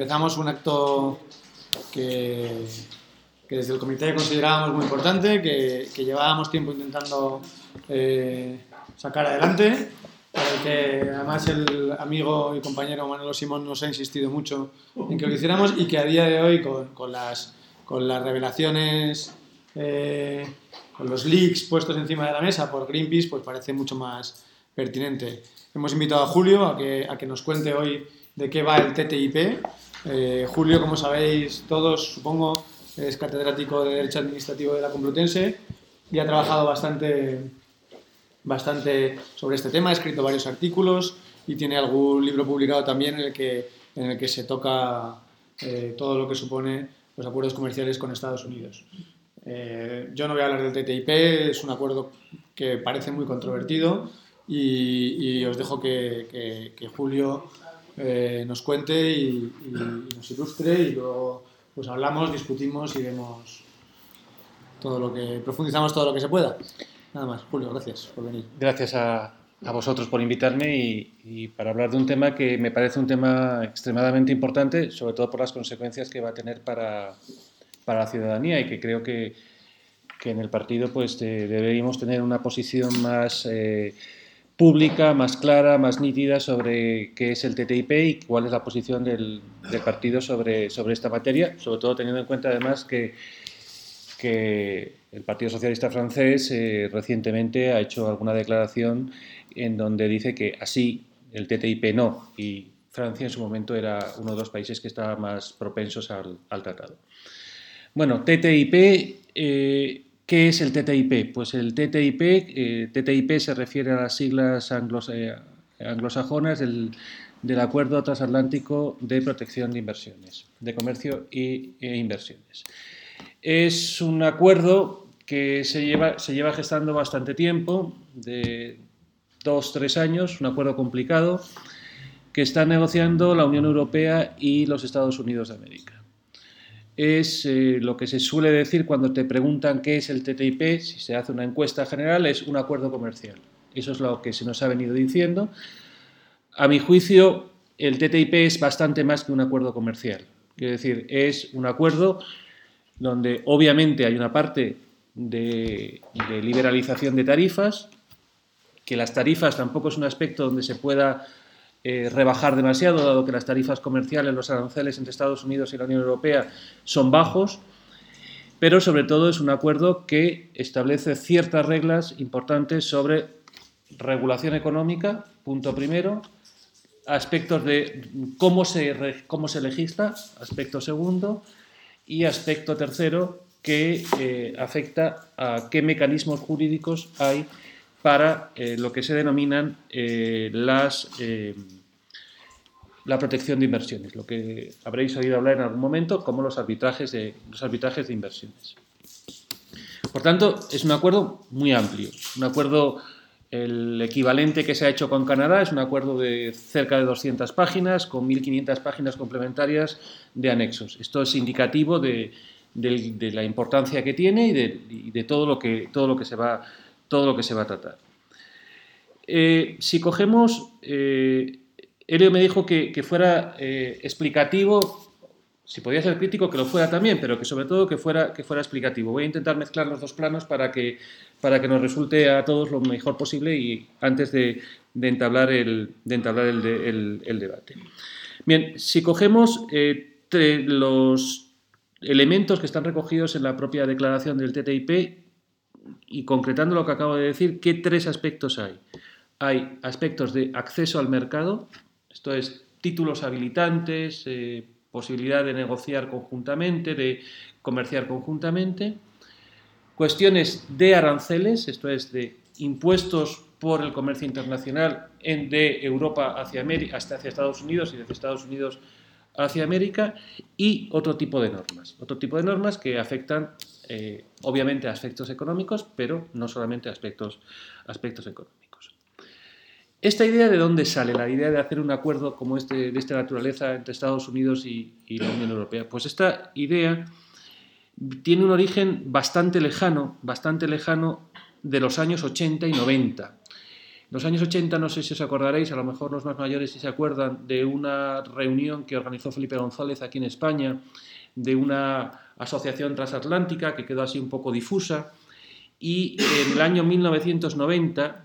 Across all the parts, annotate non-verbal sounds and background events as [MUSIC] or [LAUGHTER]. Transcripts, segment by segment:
Empezamos un acto que, desde el comité considerábamos muy importante, que, llevábamos tiempo intentando eh, sacar adelante, que además el amigo y compañero Manolo Simón nos ha insistido mucho en que lo hiciéramos y que a día de hoy con, las, con las revelaciones, eh, con los leaks puestos encima de la mesa por Greenpeace, pues parece mucho más pertinente. Hemos invitado a Julio a que, a que nos cuente hoy de qué va el TTIP eh, Julio, como sabéis todos, supongo, es catedrático de Derecho Administrativo de la Complutense y ha trabajado bastante, bastante sobre este tema, ha escrito varios artículos y tiene algún libro publicado también en el que, en el que se toca eh, todo lo que supone los acuerdos comerciales con Estados Unidos. Eh, yo no voy a hablar del TTIP, es un acuerdo que parece muy controvertido y, os dejo que Julio eh, nos cuente y, nos ilustre y luego pues hablamos, discutimos y vemos todo lo que profundizamos todo lo que se pueda. Nada más, Julio, gracias por venir. Gracias a, a vosotros por invitarme y, y, para hablar de un tema que me parece un tema extremadamente importante, sobre todo por las consecuencias que va a tener para, para la ciudadanía y que creo que, que en el partido pues deberíamos tener una posición más eh, pública, más clara, más nítida sobre qué es el TTIP y cuál es la posición del, partido sobre, sobre esta materia, sobre todo teniendo en cuenta además que, que el Partido Socialista francés eh, recientemente ha hecho alguna declaración en donde dice que así el TTIP no y Francia en su momento era uno de los países que estaba más propensos al, tratado. Bueno, TTIP eh, ¿Qué es el TTIP? Pues el TTIP, eh, TTIP se refiere a las siglas eh, anglosajonas del, Acuerdo Transatlántico de Protección de Inversiones, de Comercio e Inversiones. Es un acuerdo que se lleva, se lleva gestando bastante tiempo, de dos, tres años, un acuerdo complicado, que están negociando la Unión Europea y los Estados Unidos de América es eh, lo que se suele decir cuando te preguntan qué es el TTIP, si se hace una encuesta general, es un acuerdo comercial. Eso es lo que se nos ha venido diciendo. A mi juicio, el TTIP es bastante más que un acuerdo comercial. Quiero decir, es un acuerdo donde obviamente hay una parte de, de liberalización de tarifas, que las tarifas tampoco es un aspecto donde se pueda eh, rebajar demasiado, dado que las tarifas comerciales, los aranceles entre Estados Unidos y la Unión Europea son bajos, pero sobre todo es un acuerdo que establece ciertas reglas importantes sobre regulación económica, punto primero, aspectos de cómo se, cómo se legisla, aspecto segundo, y aspecto tercero, que eh, afecta a qué mecanismos jurídicos hay para eh, lo que se denominan eh, las, eh, la protección de inversiones, lo que habréis oído hablar en algún momento como los arbitrajes de, los arbitrajes de inversiones. Por tanto, es un acuerdo muy amplio, un acuerdo, el equivalente que se ha hecho con Canadá es un acuerdo de cerca de 200 páginas, con 1.500 páginas complementarias de anexos. Esto es indicativo de, la importancia que tiene y de, de, todo, lo que, todo lo que se va todo lo que se va a tratar. Eh, si cogemos, eh, me dijo que, fuera eh, explicativo, si podía ser crítico, que lo fuera también, pero que sobre todo que fuera, que fuera explicativo. Voy a intentar mezclar los dos planos para que, para que nos resulte a todos lo mejor posible y antes de, entablar, el, de entablar el, el, debate. Bien, si cogemos los elementos que están recogidos en la propia declaración del TTIP, y concretando lo que acabo de decir, ¿qué tres aspectos hay? Hay aspectos de acceso al mercado, esto es títulos habilitantes, eh, posibilidad de negociar conjuntamente, de comerciar conjuntamente, cuestiones de aranceles, esto es de impuestos por el comercio internacional de Europa hacia, América, hasta hacia Estados Unidos y desde Estados Unidos hacia América, y otro tipo de normas, otro tipo de normas que afectan eh, obviamente aspectos económicos, pero no solamente aspectos, aspectos económicos. ¿Esta idea de dónde sale? La idea de hacer un acuerdo como este, de esta naturaleza entre Estados Unidos y, la Unión Europea. Pues esta idea tiene un origen bastante lejano, bastante lejano de los años 80 y 90, En los años 80, no sé si os acordaréis, a lo mejor los más mayores si se acuerdan, de una reunión que organizó Felipe González aquí en España, de una asociación transatlántica que quedó así un poco difusa. Y en el año 1990,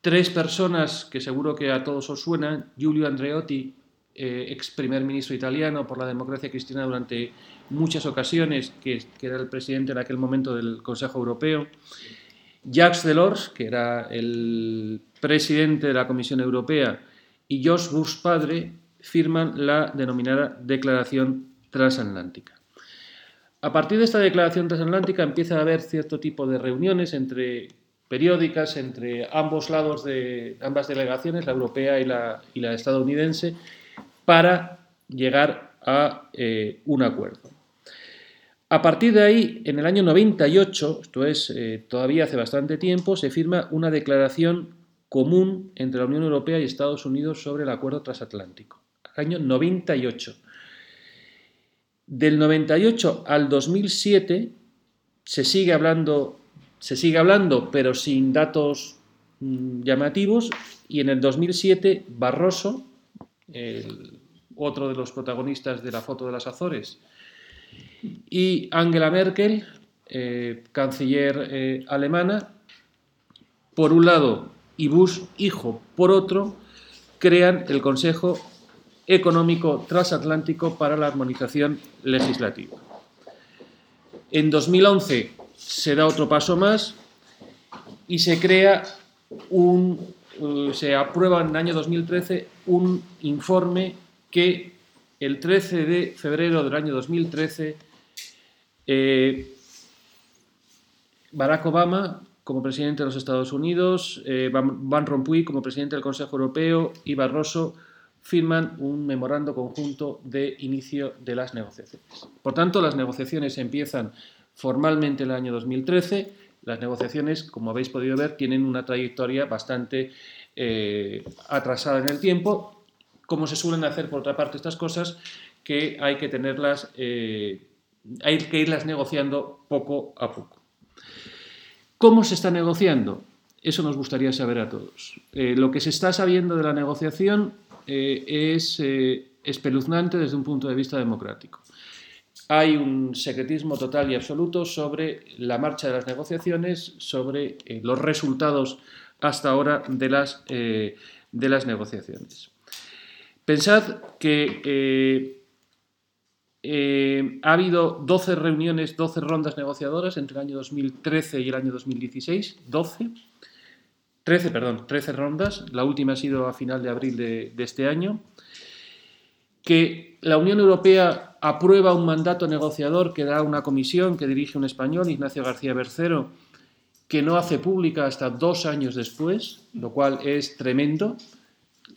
tres personas que seguro que a todos os suenan, Giulio Andreotti, eh, ex primer ministro italiano por la democracia cristiana durante muchas ocasiones, que, era el presidente en aquel momento del Consejo Europeo, Jacques Delors, que era el presidente de la Comisión Europea, y George Bush padre firman la denominada Declaración Transatlántica. A partir de esta declaración transatlántica empieza a haber cierto tipo de reuniones entre periódicas entre ambos lados de ambas delegaciones, la europea y la, y la estadounidense, para llegar a eh, un acuerdo. A partir de ahí, en el año 98, esto es eh, todavía hace bastante tiempo, se firma una declaración común entre la Unión Europea y Estados Unidos sobre el acuerdo transatlántico. Año 98. Del 98 al 2007 se sigue hablando, se sigue hablando, pero sin datos mm, llamativos. Y en el 2007 Barroso, otro de los protagonistas de la foto de las Azores, y Angela Merkel, eh, canciller eh, alemana, por un lado, y Bush, hijo, por otro, crean el Consejo Económico Transatlántico para la Armonización Legislativa. En 2011 se da otro paso más y se crea un, eh, se aprueba en el año 2013 un informe que el 13 de febrero del año 2013 eh, Barack Obama como presidente de los Estados Unidos, eh, Van Rompuy como presidente del Consejo Europeo y Barroso firman un memorando conjunto de inicio de las negociaciones. Por tanto, las negociaciones empiezan formalmente en el año 2013. Las negociaciones, como habéis podido ver, tienen una trayectoria bastante eh, atrasada en el tiempo, como se suelen hacer por otra parte estas cosas, que hay que tenerlas hay que irlas negociando poco a poco. ¿Cómo se está negociando? Eso nos gustaría saber a todos. Eh, lo que se está sabiendo de la negociación eh, es eh, espeluznante desde un punto de vista democrático. Hay un secretismo total y absoluto sobre la marcha de las negociaciones, sobre los resultados hasta ahora de las, de las negociaciones. Pensad que eh, ha habido 12 reuniones, 12 rondas negociadoras entre el año 2013 y el año 2016. 12. 13, perdón, 13 rondas. La última ha sido a final de abril de, este año. Que la Unión Europea aprueba un mandato negociador que da una comisión que dirige un español, Ignacio García Bercero, que no hace pública hasta dos años después, lo cual es tremendo.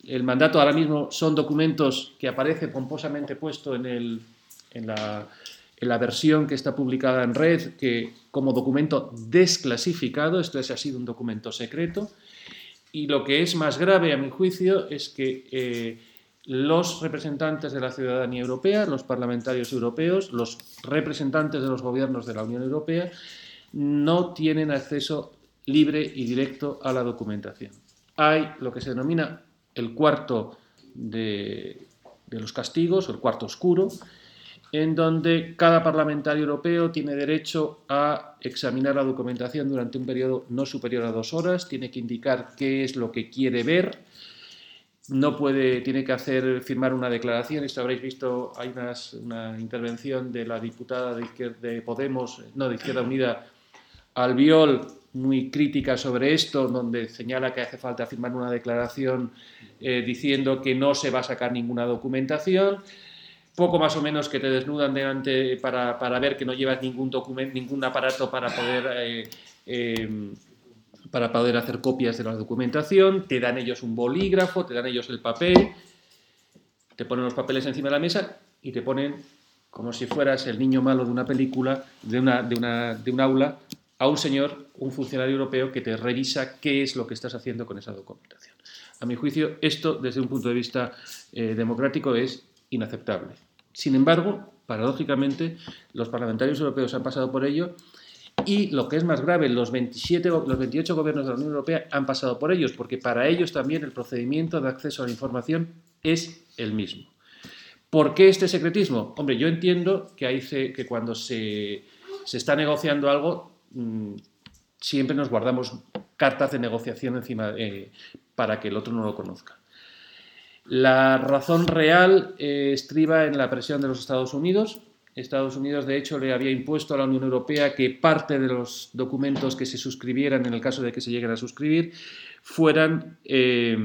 El mandato ahora mismo son documentos que aparece pomposamente puesto en el, en la, versión que está publicada en red, que como documento desclasificado, esto es, ha sido un documento secreto, y lo que es más grave a mi juicio es que eh, los representantes de la ciudadanía europea, los parlamentarios europeos, los representantes de los gobiernos de la Unión Europea, no tienen acceso libre y directo a la documentación. Hay lo que se denomina el cuarto de los castigos, el cuarto oscuro, en donde cada parlamentario europeo tiene derecho a examinar la documentación durante un periodo no superior a dos horas, tiene que indicar qué es lo que quiere ver, no puede, tiene que hacer, firmar una declaración. Esto habréis visto, hay una intervención de la diputada de, de, Podemos, no, de Izquierda Unida, Albiol, muy crítica sobre esto, donde señala que hace falta firmar una declaración eh, diciendo que no se va a sacar ninguna documentación poco más o menos que te desnudan delante para, para ver que no llevas ningún documento, ningún aparato para poder, eh, em, para poder hacer copias de la documentación, te dan ellos un bolígrafo, te dan ellos el papel, te ponen los papeles encima de la mesa y te ponen como si fueras el niño malo de una película, de, una, de, una, de un aula, a un señor, un funcionario europeo que te revisa qué es lo que estás haciendo con esa documentación. A mi juicio, esto desde un punto de vista eh, democrático es inaceptable. Sin embargo, paradójicamente, los parlamentarios europeos han pasado por ello Y lo que es más grave, los, 27, los 28 gobiernos de la Unión Europea han pasado por ellos, porque para ellos también el procedimiento de acceso a la información es el mismo. ¿Por qué este secretismo? Hombre, yo entiendo que, hay, que cuando se, está negociando algo, mm, siempre nos guardamos cartas de negociación encima eh, para que el otro no lo conozca. La razón real eh, estriba en la presión de los Estados Unidos. Estados Unidos, de hecho, le había impuesto a la Unión Europea que parte de los documentos que se suscribieran, en el caso de que se lleguen a suscribir, fueran eh,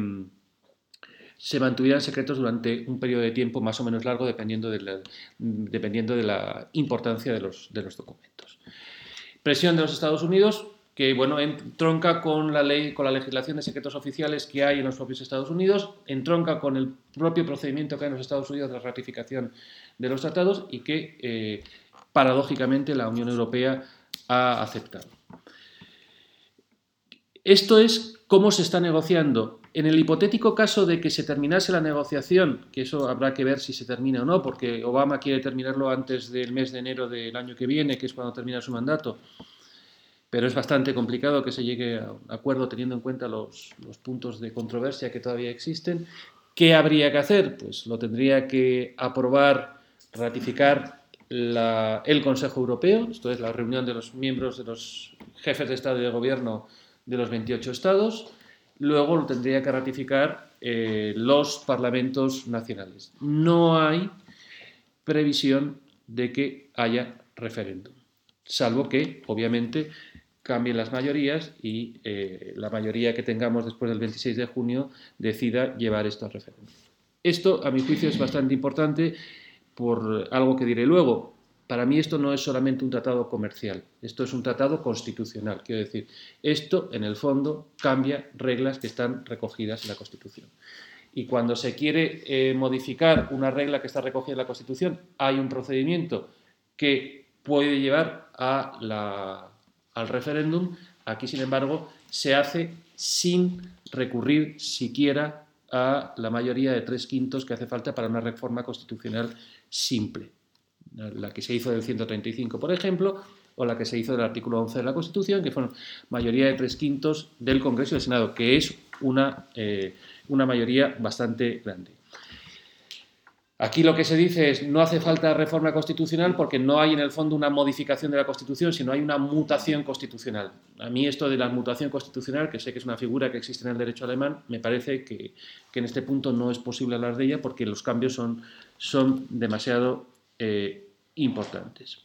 se mantuvieran secretos durante un periodo de tiempo más o menos largo, dependiendo de la, dependiendo de la importancia de los, de los documentos. Presión de los Estados Unidos, que bueno, entronca con la ley, con la legislación de secretos oficiales que hay en los propios Estados Unidos, entronca con el propio procedimiento que hay en los Estados Unidos de ratificación de los tratados y que eh, paradójicamente la Unión Europea ha aceptado. Esto es cómo se está negociando. En el hipotético caso de que se terminase la negociación, que eso habrá que ver si se termina o no, porque Obama quiere terminarlo antes del mes de enero del año que viene, que es cuando termina su mandato, pero es bastante complicado que se llegue a un acuerdo teniendo en cuenta los, puntos de controversia que todavía existen. ¿Qué habría que hacer? Pues lo tendría que aprobar, ratificar el Consejo Europeo, esto es la reunión de los miembros de los jefes de Estado y de Gobierno de los 28 Estados, luego lo tendría que ratificar eh, los parlamentos nacionales. No hay previsión de que haya referéndum, salvo que, obviamente, cambien las mayorías y eh, la mayoría que tengamos después del 26 de junio decida llevar esto a referéndum. Esto, a mi juicio, es bastante importante por algo que diré luego. Para mí esto no es solamente un tratado comercial, esto es un tratado constitucional. Quiero decir, esto en el fondo cambia reglas que están recogidas en la Constitución. Y cuando se quiere eh, modificar una regla que está recogida en la Constitución, hay un procedimiento que puede llevar a la al referéndum, aquí sin embargo se hace sin recurrir siquiera a la mayoría de tres quintos que hace falta para una reforma constitucional simple. La que se hizo del 135, por ejemplo, o la que se hizo del artículo 11 de la Constitución, que fueron mayoría de tres quintos del Congreso y del Senado, que es una, eh, una mayoría bastante grande. Aquí lo que se dice es no hace falta reforma constitucional porque no hay en el fondo una modificación de la Constitución, sino hay una mutación constitucional. A mí esto de la mutación constitucional, que sé que es una figura que existe en el derecho alemán, me parece que, en este punto no es posible hablar de ella porque los cambios son, son demasiado eh, importantes.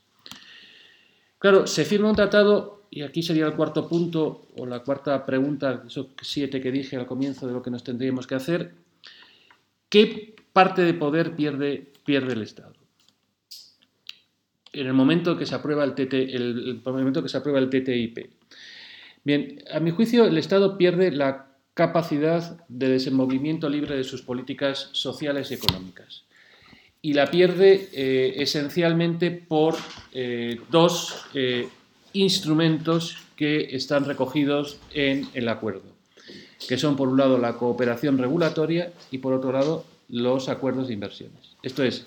Claro, se firma un tratado, y aquí sería el cuarto punto o la cuarta pregunta, esos siete que dije al comienzo de lo que nos tendríamos que hacer. ¿Qué parte de poder pierde, pierde el Estado. En el momento que se aprueba el, el, momento que se aprueba el TTIP. Bien, a mi juicio el Estado pierde la capacidad de desenvolvimiento libre de sus políticas sociales y económicas. Y la pierde eh, esencialmente por eh, dos eh, instrumentos que están recogidos en el acuerdo, que son por un lado la cooperación regulatoria y por otro lado los acuerdos de inversiones. Esto es,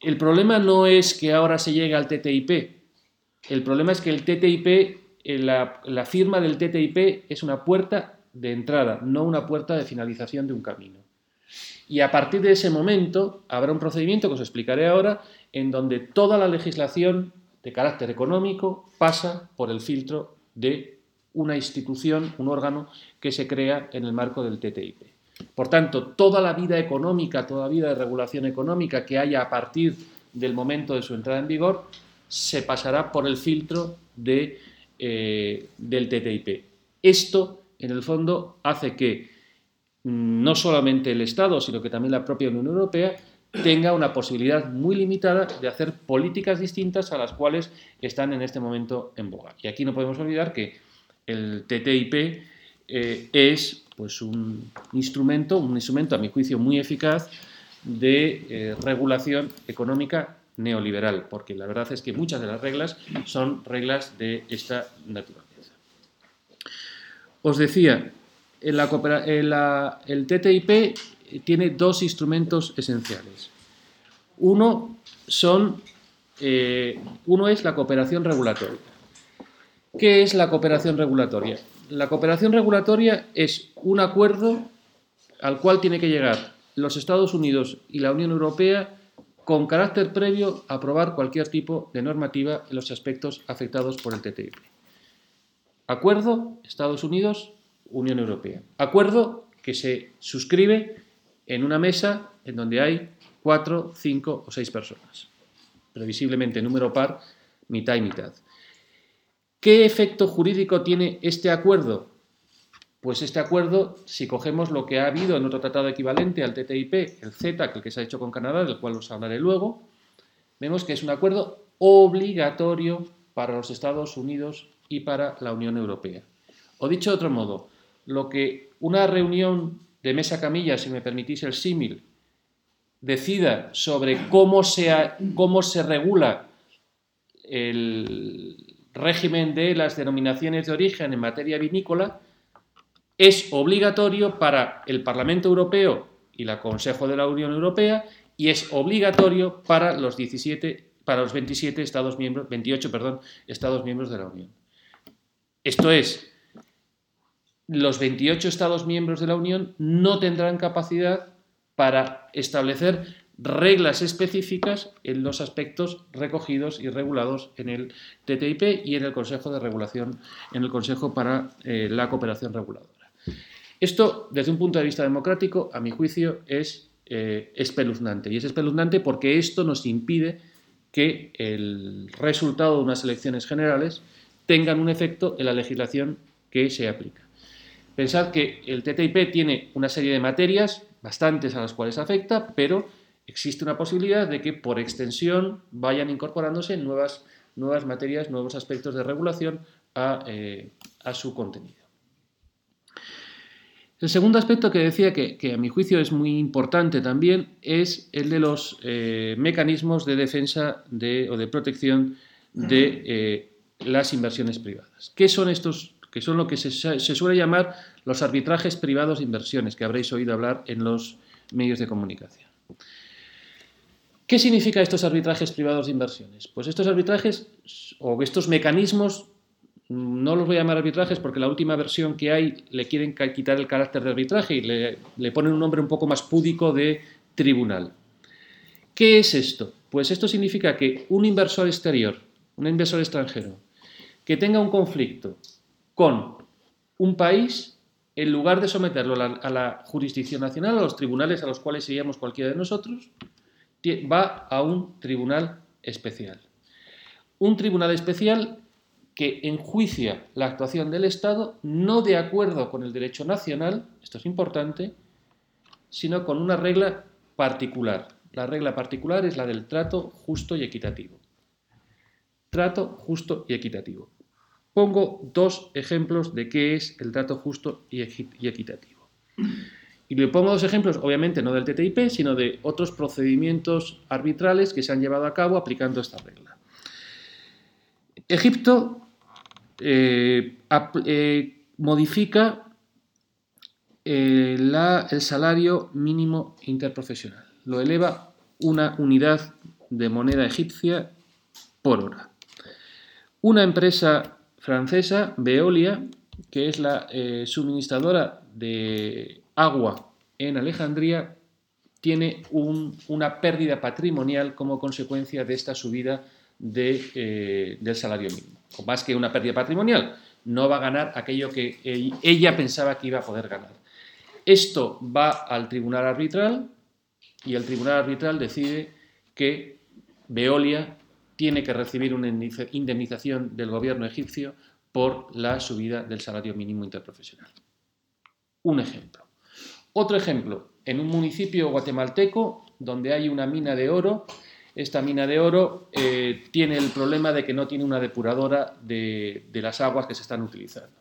el problema no es que ahora se llegue al TTIP, el problema es que el TTIP, eh, la, la firma del TTIP es una puerta de entrada, no una puerta de finalización de un camino. Y a partir de ese momento habrá un procedimiento que os explicaré ahora, en donde toda la legislación de carácter económico pasa por el filtro de una institución, un órgano que se crea en el marco del TTIP. Por tanto, toda la vida económica, toda la vida de regulación económica que haya a partir del momento de su entrada en vigor, se pasará por el filtro eh, del TTIP. Esto, en el fondo, hace que mm, no solamente el Estado, sino que también la propia Unión Europea tenga una posibilidad muy limitada de hacer políticas distintas a las cuales están en este momento en boga. Y aquí no podemos olvidar que el TTIP eh, es pues un instrumento, un instrumento a mi juicio muy eficaz de eh, regulación económica neoliberal, porque la verdad es que muchas de las reglas son reglas de esta naturaleza. Os decía, el TTIP tiene dos instrumentos esenciales. Uno son eh, uno es la cooperación regulatoria. ¿Qué es la cooperación regulatoria? La cooperación regulatoria es un acuerdo al cual tiene que llegar los Estados Unidos y la Unión Europea con carácter previo a aprobar cualquier tipo de normativa en los aspectos afectados por el TTIP. Acuerdo Estados Unidos, Unión Europea. Acuerdo que se suscribe en una mesa en donde hay cuatro, cinco o seis personas. Previsiblemente número par, mitad y mitad. ¿Qué efecto jurídico tiene este acuerdo? Pues este acuerdo, si cogemos lo que ha habido en otro tratado equivalente al TTIP, el CETA, el que se ha hecho con Canadá, del cual os hablaré luego, vemos que es un acuerdo obligatorio para los Estados Unidos y para la Unión Europea. O dicho de otro modo, lo que una reunión de mesa camilla, si me permitís el símil, decida sobre cómo se, cómo se regula el, régimen de las denominaciones de origen en materia vinícola es obligatorio para el Parlamento Europeo y el Consejo de la Unión Europea y es obligatorio para los 17 para los 27 estados miembros, 28, perdón, estados miembros de la Unión. Esto es, los 28 estados miembros de la Unión no tendrán capacidad para establecer reglas específicas en los aspectos recogidos y regulados en el TTIP y en el Consejo de Regulación, en el Consejo para eh, la Cooperación Reguladora. Esto, desde un punto de vista democrático, a mi juicio, es eh, espeluznante. Y es espeluznante porque esto nos impide que el resultado de unas elecciones generales tengan un efecto en la legislación que se aplica. Pensad que el TTIP tiene una serie de materias, bastantes a las cuales afecta, pero existe una posibilidad de que por extensión vayan incorporándose nuevas, materias, nuevos aspectos de regulación a, eh, su contenido. El segundo aspecto que decía que, a mi juicio es muy importante también es el de los eh, mecanismos de defensa o de protección de eh, las inversiones privadas. ¿Qué son estos? Que son lo que se, suele llamar los arbitrajes privados de inversiones, que habréis oído hablar en los medios de comunicación. ¿Qué significa estos arbitrajes privados de inversiones? Pues estos arbitrajes o estos mecanismos, no los voy a llamar arbitrajes porque la última versión que hay le quieren quitar el carácter de arbitraje y le, ponen un nombre un poco más púdico de tribunal. ¿Qué es esto? Pues esto significa que un inversor exterior, un inversor extranjero, que tenga un conflicto con un país, en lugar de someterlo a la, a la jurisdicción nacional, a los tribunales a los cuales iríamos cualquiera de nosotros, va a un tribunal especial. Un tribunal especial que enjuicia la actuación del Estado no de acuerdo con el derecho nacional, esto es importante, sino con una regla particular. La regla particular es la del trato justo y equitativo. Trato justo y equitativo. Pongo dos ejemplos de qué es el trato justo y equitativo. Y le pongo dos ejemplos, obviamente no del TTIP, sino de otros procedimientos arbitrales que se han llevado a cabo aplicando esta regla. Egipto eh, eh, modifica eh, el salario mínimo interprofesional. Lo eleva una unidad de moneda egipcia por hora. Una empresa francesa, Veolia, que es la suministradora de agua en Alejandría tiene una pérdida patrimonial como consecuencia de esta subida eh, del salario mínimo. Más que una pérdida patrimonial, no va a ganar aquello que ella pensaba que iba a poder ganar. Esto va al tribunal arbitral y el tribunal arbitral decide que Veolia tiene que recibir una indemnización del gobierno egipcio por la subida del salario mínimo interprofesional. Un ejemplo. Otro ejemplo, en un municipio guatemalteco donde hay una mina de oro, esta mina de oro eh, tiene el problema de que no tiene una depuradora de, las aguas que se están utilizando.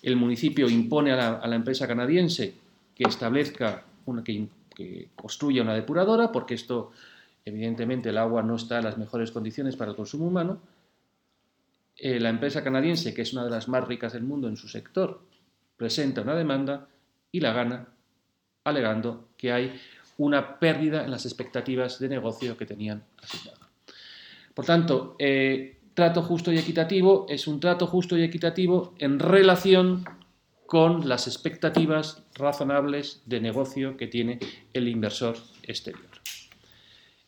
El municipio impone a la, empresa canadiense que establezca, una, que, construya una depuradora, porque esto, evidentemente, el agua no está en las mejores condiciones para el consumo humano. Eh, la empresa canadiense, que es una de las más ricas del mundo en su sector, presenta una demanda y la gana alegando que hay una pérdida en las expectativas de negocio que tenían asignado. Por tanto, eh, trato justo y equitativo es un trato justo y equitativo en relación con las expectativas razonables de negocio que tiene el inversor exterior.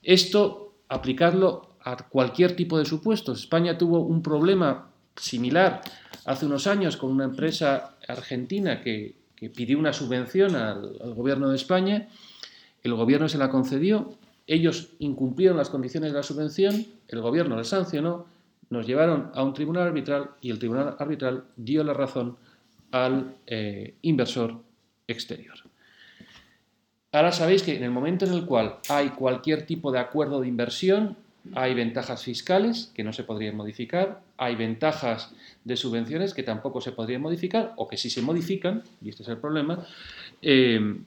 Esto, aplicarlo a cualquier tipo de supuestos. España tuvo un problema similar hace unos años con una empresa argentina que, pidió una subvención al, gobierno de España, el gobierno se la concedió, ellos incumplieron las condiciones de la subvención, el gobierno les sancionó, nos llevaron a un tribunal arbitral y el tribunal arbitral dio la razón al eh, inversor exterior. Ahora sabéis que en el momento en el cual hay cualquier tipo de acuerdo de inversión, hay ventajas fiscales que no se podrían modificar, hay ventajas de subvenciones que tampoco se podrían modificar o que si se modifican, y este es el problema, eh,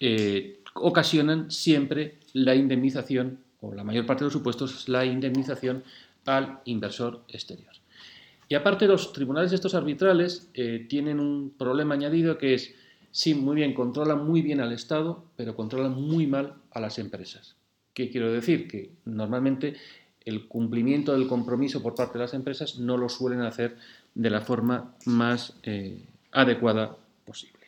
eh, ocasionan siempre la indemnización, o la mayor parte de los supuestos, la indemnización al inversor exterior. Y aparte los tribunales estos arbitrales eh, tienen un problema añadido que es, sí, muy bien, controlan muy bien al Estado, pero controlan muy mal a las empresas. ¿Qué quiero decir? Que normalmente el cumplimiento del compromiso por parte de las empresas no lo suelen hacer de la forma más eh, adecuada posible.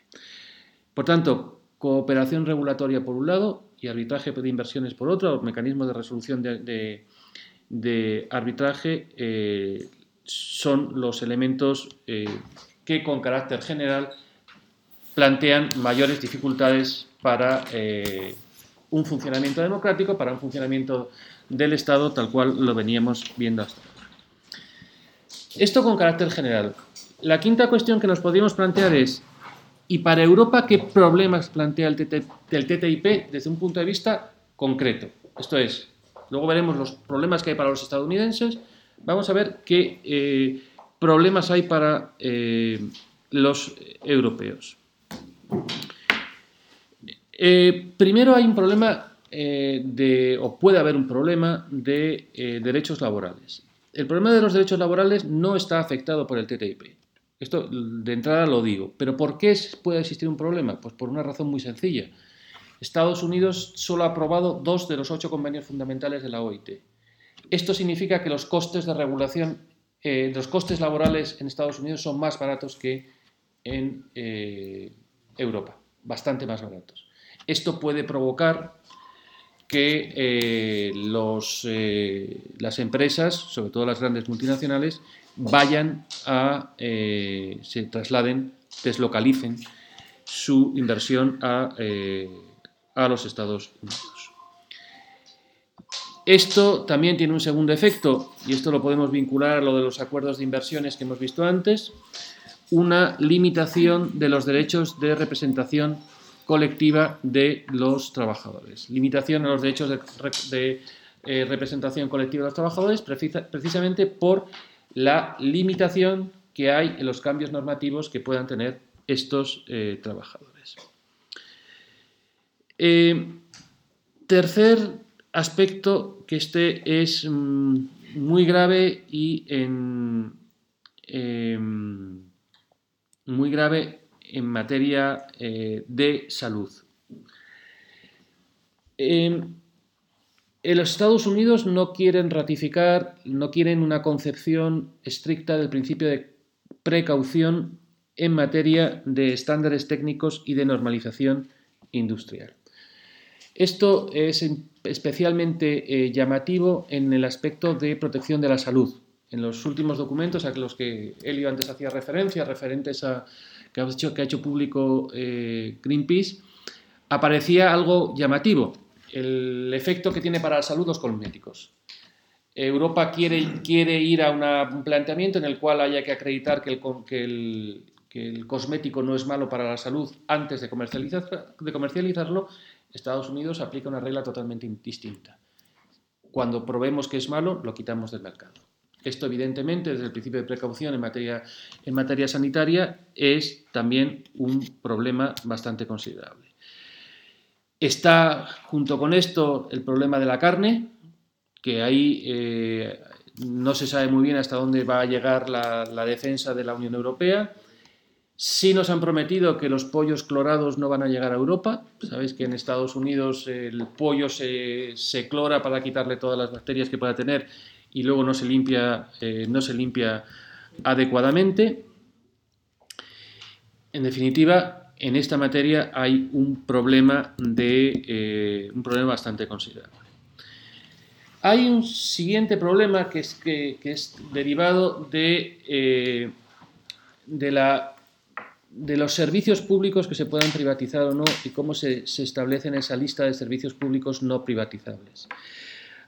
Por tanto, cooperación regulatoria por un lado y arbitraje de inversiones por otro, mecanismos de resolución de arbitraje eh, son los elementos eh, que con carácter general plantean mayores dificultades para un funcionamiento democrático, para un funcionamiento del Estado tal cual lo veníamos viendo hasta ahora. Esto con carácter general. La quinta cuestión que nos podríamos plantear es, ¿y para Europa qué problemas plantea el TTIP desde un punto de vista concreto? Esto es, Luego veremos los problemas que hay para los estadounidenses. Vamos a ver qué eh, problemas hay para eh, los europeos. Eh, primero hay un problema de, o puede haber un problema de derechos laborales. El problema de los derechos laborales no está afectado por el TTIP. Esto de entrada lo digo. Pero ¿por qué puede existir un problema? Pues por una razón muy sencilla Estados Unidos solo ha aprobado dos de los ocho convenios fundamentales de la OIT. Esto significa que los costes de regulación, eh, los costes laborales en Estados Unidos son más baratos que en eh, Europa, bastante más baratos. Esto puede provocar que eh, las empresas, sobre todo las grandes multinacionales, vayan a, se trasladen, deslocalicen su inversión a a los Estados Unidos. Esto también tiene un segundo efecto, y esto lo podemos vincular a lo de los acuerdos de inversiones que hemos visto antes, una limitación de los derechos de representación colectiva de los trabajadores. Limitación a los derechos de, eh, representación colectiva de los trabajadores precisamente por la limitación que hay en los cambios normativos que puedan tener estos eh, trabajadores. Eh, tercer aspecto que este es mm, muy grave y em, muy grave en materia eh, de salud. Em, en los Estados Unidos no quieren ratificar, no quieren una concepción estricta del principio de precaución en materia de estándares técnicos y de normalización industrial. Esto es especialmente eh, llamativo en el aspecto de protección de la salud. En los últimos documentos a los que Elio antes hacía referencia, referentes a que ha hecho, público eh, Greenpeace, aparecía algo llamativo, el efecto que tiene para la salud los cosméticos. Europa quiere, quiere ir a un planteamiento en el cual haya que acreditar que el, que el cosmético no es malo para la salud antes de comercializarlo Estados Unidos aplica una regla totalmente distinta. Cuando probemos que es malo, lo quitamos del mercado. Esto, evidentemente, desde el principio de precaución en materia, en materia sanitaria, es también un problema bastante considerable. Está, junto con esto, el problema de la carne, que ahí eh, no se sabe muy bien hasta dónde va a llegar la, la defensa de la Unión Europea. Sí nos han prometido que los pollos clorados no van a llegar a Europa. Sabéis que en Estados Unidos el pollo se, clora para quitarle todas las bacterias que pueda tener y luego no se limpia, eh, no se limpia adecuadamente. En definitiva, en esta materia hay un problema, de, eh, un problema bastante considerable. Hay un siguiente problema que es, que, es derivado de, eh, de la de los servicios públicos que se puedan privatizar o no y cómo se, se establece en esa lista de servicios públicos no privatizables.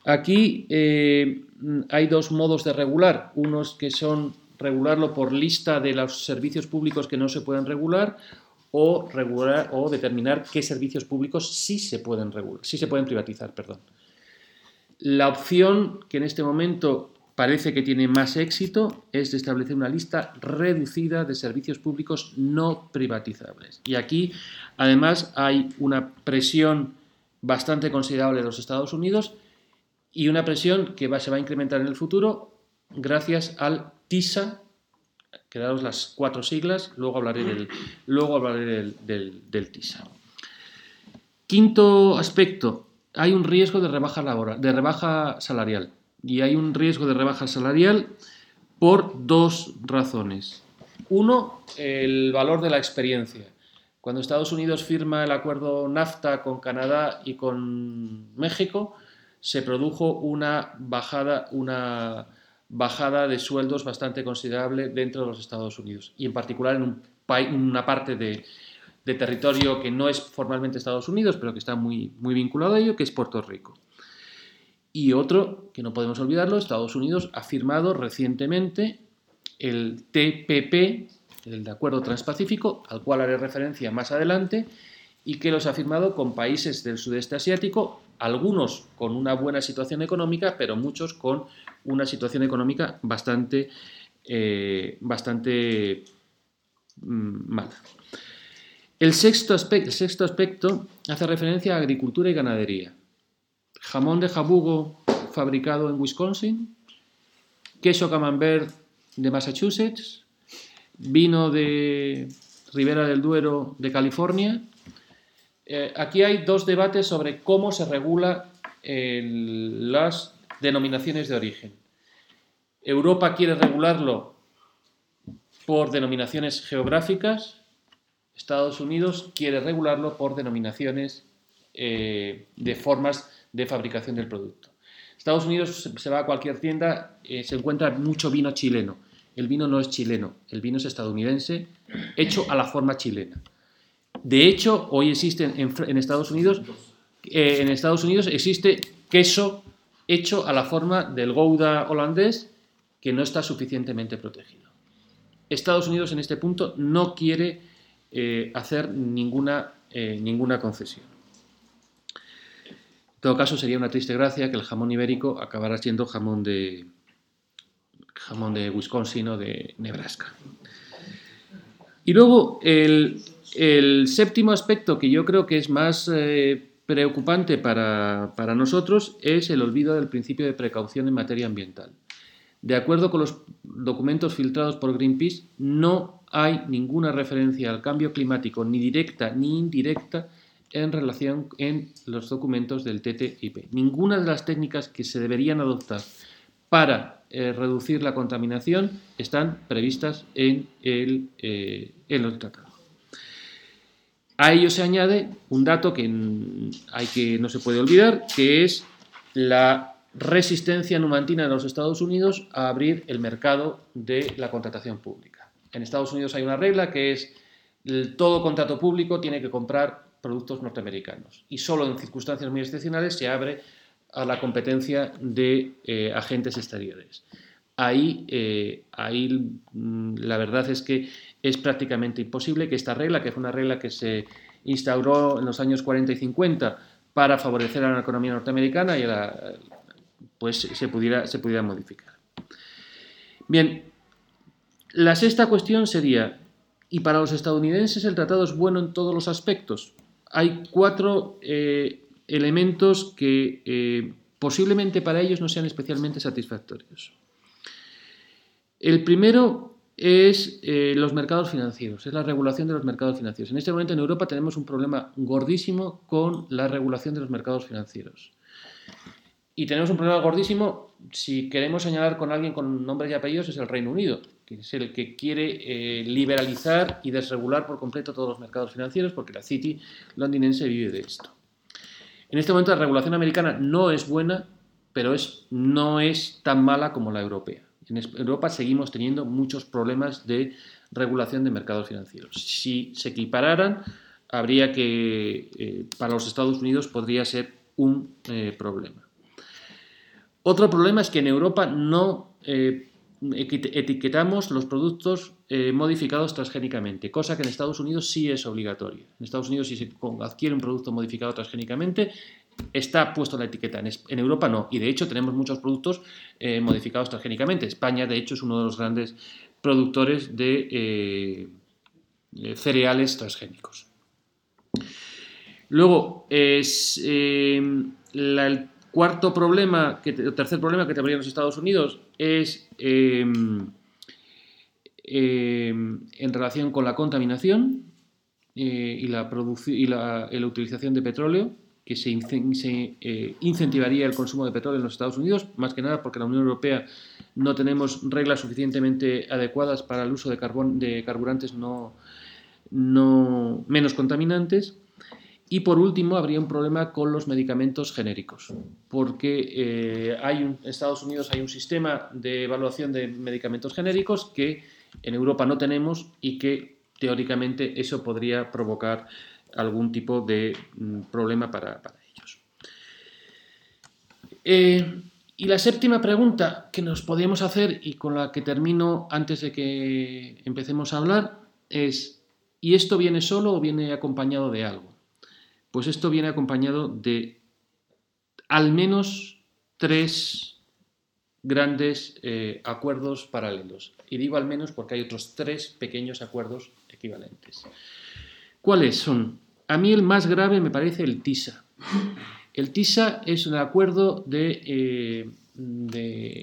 Aquí eh, hay dos modos de regular, unos que son regularlo por lista de los servicios públicos que no se pueden regular o determinar qué servicios públicos sí se pueden regular, sí se pueden privatizar, perdón. La opción que en este momento parece que tiene más éxito es establecer una lista reducida de servicios públicos no privatizables. Y aquí, además, hay una presión bastante considerable de los Estados Unidos y una presión que se va a incrementar en el futuro gracias al TISA, quedaros las cuatro siglas, luego hablaré del, luego hablaré del, TISA. Quinto aspecto, hay un riesgo de rebaja, laboral, de rebaja salarial y hay un riesgo de rebaja salarial por dos razones. Uno, el valor de la experiencia. Cuando Estados Unidos firma el acuerdo NAFTA con Canadá y con México, se produjo una bajada, una bajada de sueldos bastante considerable dentro de los Estados Unidos y en particular en un una parte de, de, territorio que no es formalmente Estados Unidos, pero que está muy, muy vinculado a ello, que es Puerto Rico. Y otro, que no podemos olvidarlo, Estados Unidos ha firmado recientemente el TPP, el Acuerdo Transpacífico, al cual haré referencia más adelante, y que los ha firmado con países del sudeste asiático, algunos con una buena situación económica, pero muchos con una situación económica bastante, eh, bastante mm, mala. El sexto, aspecto, el sexto aspecto hace referencia a agricultura y ganadería jamón de jabugo fabricado en Wisconsin, queso camembert de Massachusetts, vino de Ribera del Duero de California. Eh, aquí hay dos debates sobre cómo se regula las denominaciones de origen. Europa quiere regularlo por denominaciones geográficas, Estados Unidos quiere regularlo por denominaciones eh, de formas de fabricación del producto. Estados Unidos se va a cualquier tienda, eh, se encuentra mucho vino chileno. El vino no es chileno, el vino es estadounidense, hecho a la forma chilena. De hecho, hoy existe en, Estados Unidos, eh, en Estados Unidos existe queso hecho a la forma del Gouda holandés que no está suficientemente protegido. Estados Unidos en este punto no quiere eh, hacer ninguna, ninguna concesión. En todo caso, sería una triste gracia que el jamón ibérico acabara siendo jamón de, jamón de Wisconsin o de Nebraska. Y luego, el, séptimo aspecto que yo creo que es más eh, preocupante para, nosotros es el olvido del principio de precaución en materia ambiental. De acuerdo con los documentos filtrados por Greenpeace, no hay ninguna referencia al cambio climático, ni directa ni indirecta, en relación en los documentos del TTIP. Ninguna de las técnicas que se deberían adoptar para eh, reducir la contaminación están previstas en el, eh, en tratado. A ello se añade un dato que, hay que no se puede olvidar, que es la resistencia numantina de los Estados Unidos a abrir el mercado de la contratación pública. En Estados Unidos hay una regla que es todo contrato público tiene que comprar productos norteamericanos. Y solo en circunstancias muy excepcionales se abre a la competencia de eh, agentes exteriores. Ahí, eh, ahí mm, la verdad es que es prácticamente imposible que esta regla, que fue una regla que se instauró en los años 40 y 50 para favorecer a la economía norteamericana, y pues se pudiera, se pudiera modificar. Bien, la sexta cuestión sería, ¿y para los estadounidenses el tratado es bueno en todos los aspectos? hay cuatro eh, elementos que eh, posiblemente para ellos no sean especialmente satisfactorios. El primero es eh, los mercados financieros, es la regulación de los mercados financieros. En este momento en Europa tenemos un problema gordísimo con la regulación de los mercados financieros. Y tenemos un problema gordísimo, si queremos señalar con alguien con nombres y apellidos, es el Reino Unido, que es el que quiere eh, liberalizar y desregular por completo todos los mercados financieros, porque la City londinense vive de esto. En este momento la regulación americana no es buena, pero es, no es tan mala como la europea. En Europa seguimos teniendo muchos problemas de regulación de mercados financieros. Si se equipararan, habría que, eh, para los Estados Unidos podría ser un eh, problema. Otro problema es que en Europa no eh, etiquetamos los productos modificados transgénicamente, cosa que en Estados Unidos sí es obligatoria. En Estados Unidos, si se adquiere un producto modificado transgénicamente, está puesto la etiqueta. En, Europa no. Y de hecho tenemos muchos productos eh, modificados transgénicamente. España, de hecho, es uno de los grandes productores de eh, cereales transgénicos. Luego, es, eh, el cuarto problema, que, el tercer problema que tendrían los Estados Unidos es em, em, en relación con la contaminación y, la, y la utilización de petróleo que se, eh, incentivaría el consumo de petróleo en los Estados Unidos, más que nada porque en la Unión Europea no tenemos reglas suficientemente adecuadas para el uso de, de carburantes no, no menos contaminantes. Y por último, habría un problema con los medicamentos genéricos, porque eh, en Estados Unidos hay un sistema de evaluación de medicamentos genéricos que en Europa no tenemos y que teóricamente eso podría provocar algún tipo de mm, problema para, ellos. Eh, y la séptima pregunta que nos podríamos hacer y con la que termino antes de que empecemos a hablar es, ¿y esto viene solo o viene acompañado de algo? Pues esto viene acompañado de al menos tres grandes eh, acuerdos paralelos. Y digo al menos porque hay otros tres pequeños acuerdos equivalentes. ¿Cuáles son? A mí el más grave me parece el TISA. El TISA es un acuerdo de, eh,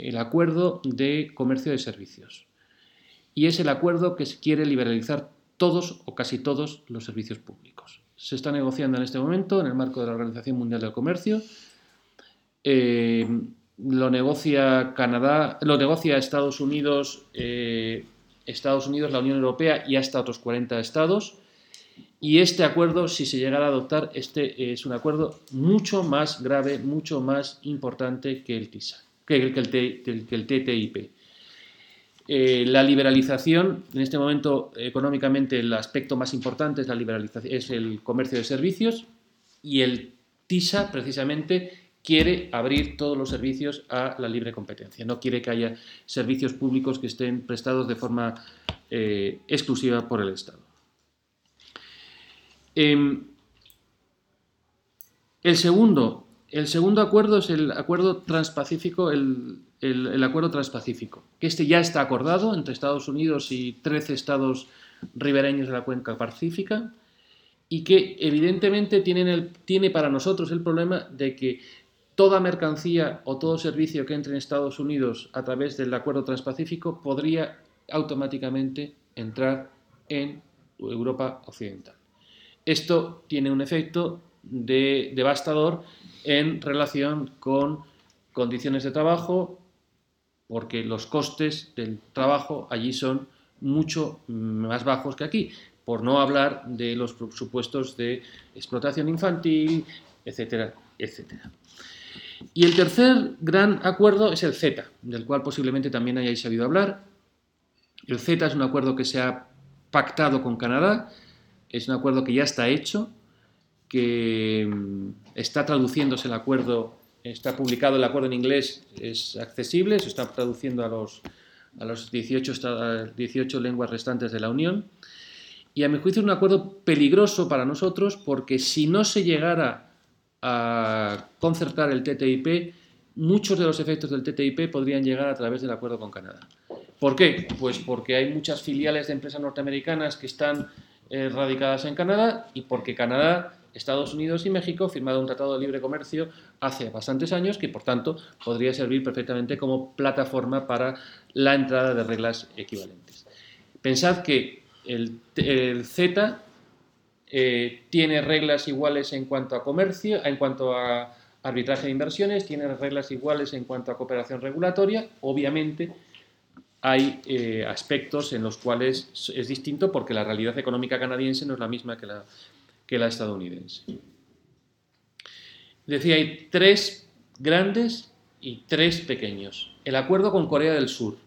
el acuerdo de comercio de servicios. Y es el acuerdo que se quiere liberalizar todos o casi todos los servicios públicos. Se está negociando en este momento en el marco de la Organización Mundial del Comercio. Eh, lo negocia Canadá, lo negocia Estados Unidos, eh, Estados Unidos, la Unión Europea y hasta otros 40 estados. Y este acuerdo, si se llegara a adoptar, este es un acuerdo mucho más grave, mucho más importante que el TISA, que el, TTIP. Eh, la liberalización, en este momento económicamente el aspecto más importante es, la liberalización, es el comercio de servicios y el TISA precisamente quiere abrir todos los servicios a la libre competencia. No quiere que haya servicios públicos que estén prestados de forma eh, exclusiva por el Estado. Em, el, segundo, el segundo acuerdo es el acuerdo transpacífico, el, acuerdo transpacífico, que este ya está acordado entre Estados Unidos y 13 estados ribereños de la cuenca pacífica y que evidentemente tiene para nosotros el problema de que toda mercancía o todo servicio que entre en Estados Unidos a través del acuerdo transpacífico podría automáticamente entrar en Europa Occidental. Esto tiene un efecto de, devastador en relación con condiciones de trabajo, porque los costes del trabajo allí son mucho más bajos que aquí, por no hablar de los supuestos de explotación infantil, etcétera, etcétera. Y el tercer gran acuerdo es el Z, del cual posiblemente también hayáis sabido hablar. El Z es un acuerdo que se ha pactado con Canadá, es un acuerdo que ya está hecho, que mm, está traduciéndose el acuerdo, está publicado el acuerdo en inglés, es accesible, se está traduciendo a los, a los 18, 18 lenguas restantes de la Unión. Y a mi juicio es un acuerdo peligroso para nosotros porque si no se llegara a concertar el TTIP, muchos de los efectos del TTIP podrían llegar a través del acuerdo con Canadá. ¿Por qué? Pues porque hay muchas filiales de empresas norteamericanas que están eh, radicadas en Canadá y porque Canadá, Estados Unidos y México firmaron un tratado de libre comercio hace bastantes años que por tanto podría servir perfectamente como plataforma para la entrada de reglas equivalentes. Pensad que el, el Z eh, tiene reglas iguales en cuanto a comercio, en cuanto a arbitraje de inversiones, tiene reglas iguales en cuanto a cooperación regulatoria. Obviamente hay eh, aspectos en los cuales es distinto porque la realidad económica canadiense no es la misma que la, que la estadounidense. Decía, hay tres grandes y tres pequeños. El acuerdo con Corea del Sur.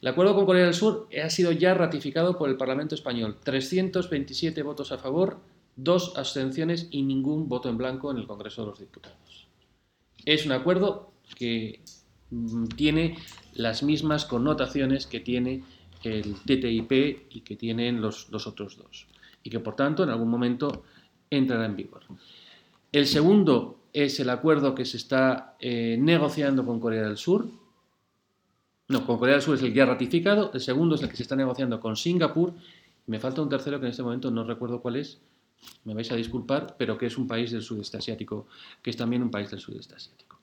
El acuerdo con Corea del Sur ha sido ya ratificado por el Parlamento español. 327 votos a favor, dos abstenciones y ningún voto en blanco en el Congreso de los Diputados. Es un acuerdo que tiene las mismas connotaciones que tiene el TTIP y que tienen los, otros dos. Y que por tanto en algún momento entrará en vigor. El segundo es el acuerdo que se está eh, negociando con Corea del Sur, no, con Corea del Sur es el ha ratificado, el segundo es el que se está negociando con Singapur, me falta un tercero que en este momento no recuerdo cuál es, me vais a disculpar, pero que es un país del sudeste asiático, que es también un país del sudeste asiático.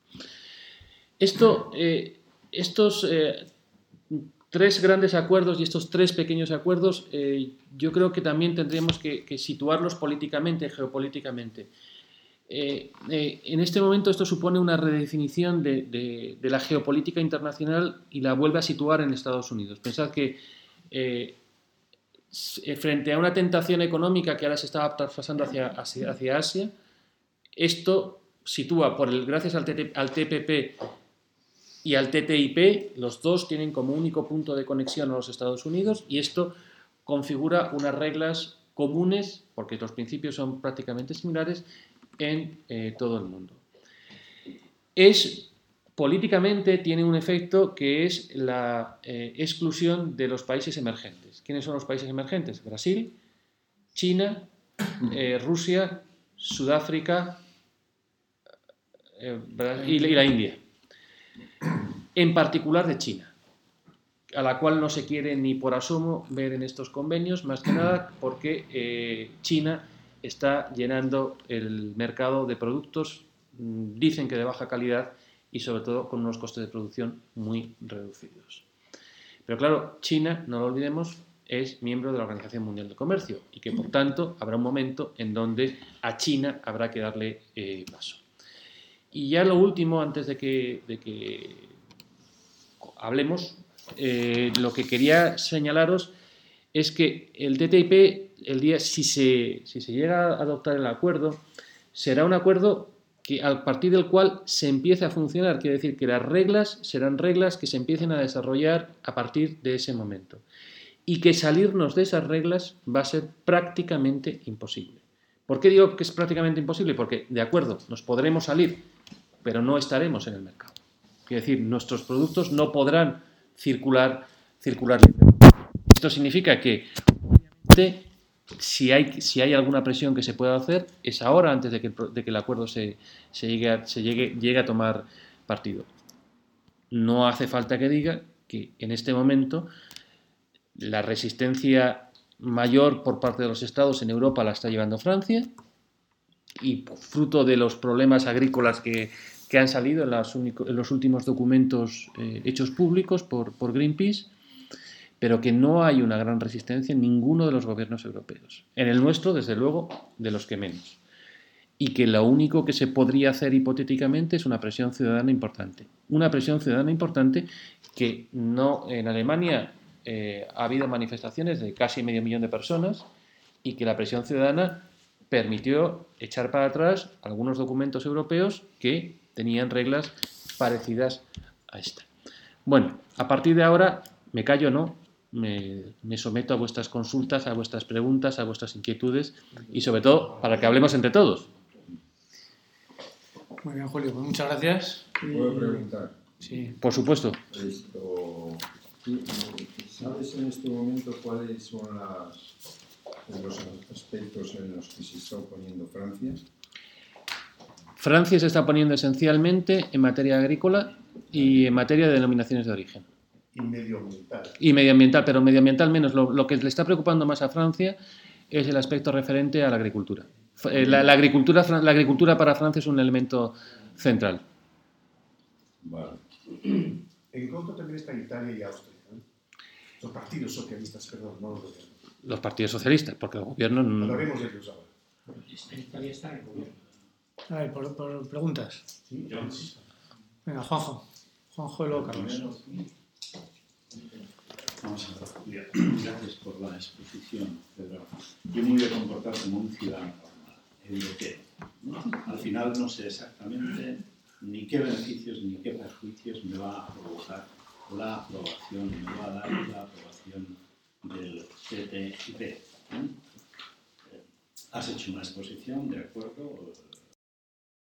Esto, eh, estos eh, tres grandes acuerdos y estos tres pequeños acuerdos, eh, yo creo que también tendríamos que situarlos políticamente, geopolíticamente. En este momento esto supone una redefinición de, la geopolítica internacional y la vuelve a situar en Estados Unidos. Pensad que frente a una tentación económica que ahora se está pasando hacia, Asia, esto sitúa, por gracias al, al TPP y al TTIP, los dos tienen como único punto de conexión a los Estados Unidos y esto configura unas reglas comunes, porque los principios son prácticamente similares, en eh, todo el mundo. Es políticamente tiene un efecto que es la eh, exclusión de los países emergentes. ¿Quiénes son los países emergentes? Brasil, China, eh, Rusia, Sudáfrica y, la India. En particular de China, a la cual no se quiere ni por asomo ver en estos convenios, más que nada porque China está llenando el mercado de productos, mm, dicen que de baja calidad y sobre todo con unos costes de producción muy reducidos. Pero claro, China, no lo olvidemos, es miembro de la Organización Mundial del Comercio y que por tanto habrá un momento en donde a China habrá que darle eh, paso. Y ya lo último, antes de que, que hablemos, eh, lo que quería señalaros es que el TTIP el día, si se, si se llega a adoptar el acuerdo, será un acuerdo que a partir del cual se empiece a funcionar. Quiere decir que las reglas serán reglas que se empiecen a desarrollar a partir de ese momento. Y que salirnos de esas reglas va a ser prácticamente imposible. ¿Por qué digo que es prácticamente imposible? Porque, de acuerdo, nos podremos salir, pero no estaremos en el mercado. Quiere decir, nuestros productos no podrán circular, circular. Esto significa que, obviamente, si hay, si hay alguna presión que se pueda hacer, es ahora, antes de que el, acuerdo se, llegue, a, se llegue, llegue a tomar partido. No hace falta que diga que en este momento la resistencia mayor por parte de los estados en Europa la está llevando Francia y fruto de los problemas agrícolas que, han salido en, los últimos documentos eh, hechos públicos por, por Greenpeace, pero que no hay una gran resistencia en ninguno de los gobiernos europeos. En el nuestro, desde luego, de los que menos. Y que lo único que se podría hacer hipotéticamente es una presión ciudadana importante. Una presión ciudadana importante que no en Alemania eh, ha habido manifestaciones de casi medio millón de personas y que la presión ciudadana permitió echar para atrás algunos documentos europeos que tenían reglas parecidas a esta. Bueno, a partir de ahora, me callo, ¿no? me, someto a vuestras consultas, a vuestras preguntas, a vuestras inquietudes y sobre todo para que hablemos entre todos. Muy bien, Julio, pues muchas gracias. ¿Puedo preguntar? Sí. Por supuesto. ¿Sabes en este momento cuáles son los aspectos en los que se está oponiendo Francia? Francia se está poniendo esencialmente en materia agrícola y en materia de denominaciones de origen y medioambiental. Y medioambiental, pero medioambiental menos. Lo, que le está preocupando más a Francia es el aspecto referente a la agricultura. Eh, la, agricultura. la agricultura para Francia es un elemento central. Vale. [CLEARS THROAT] En contra también está Italia y Austria. Los partidos socialistas, perdón, no los gobiernos. Los partidos socialistas, porque el gobierno no... Hablaremos de ellos ahora. Italia está en el gobierno. A ver, por, por preguntas. Yo, Venga, Juanjo. Juanjo y luego Carlos. Vamos a ver, gracias por la exposición, Pedro. Yo me voy a comportar como un ciudadano normal, europeo. ¿no? Al final no sé exactamente ni qué beneficios ni qué perjuicios me va a provocar la aprobación, me va a dar la aprobación del TTIP. Eh, Has hecho una exposición, de acuerdo,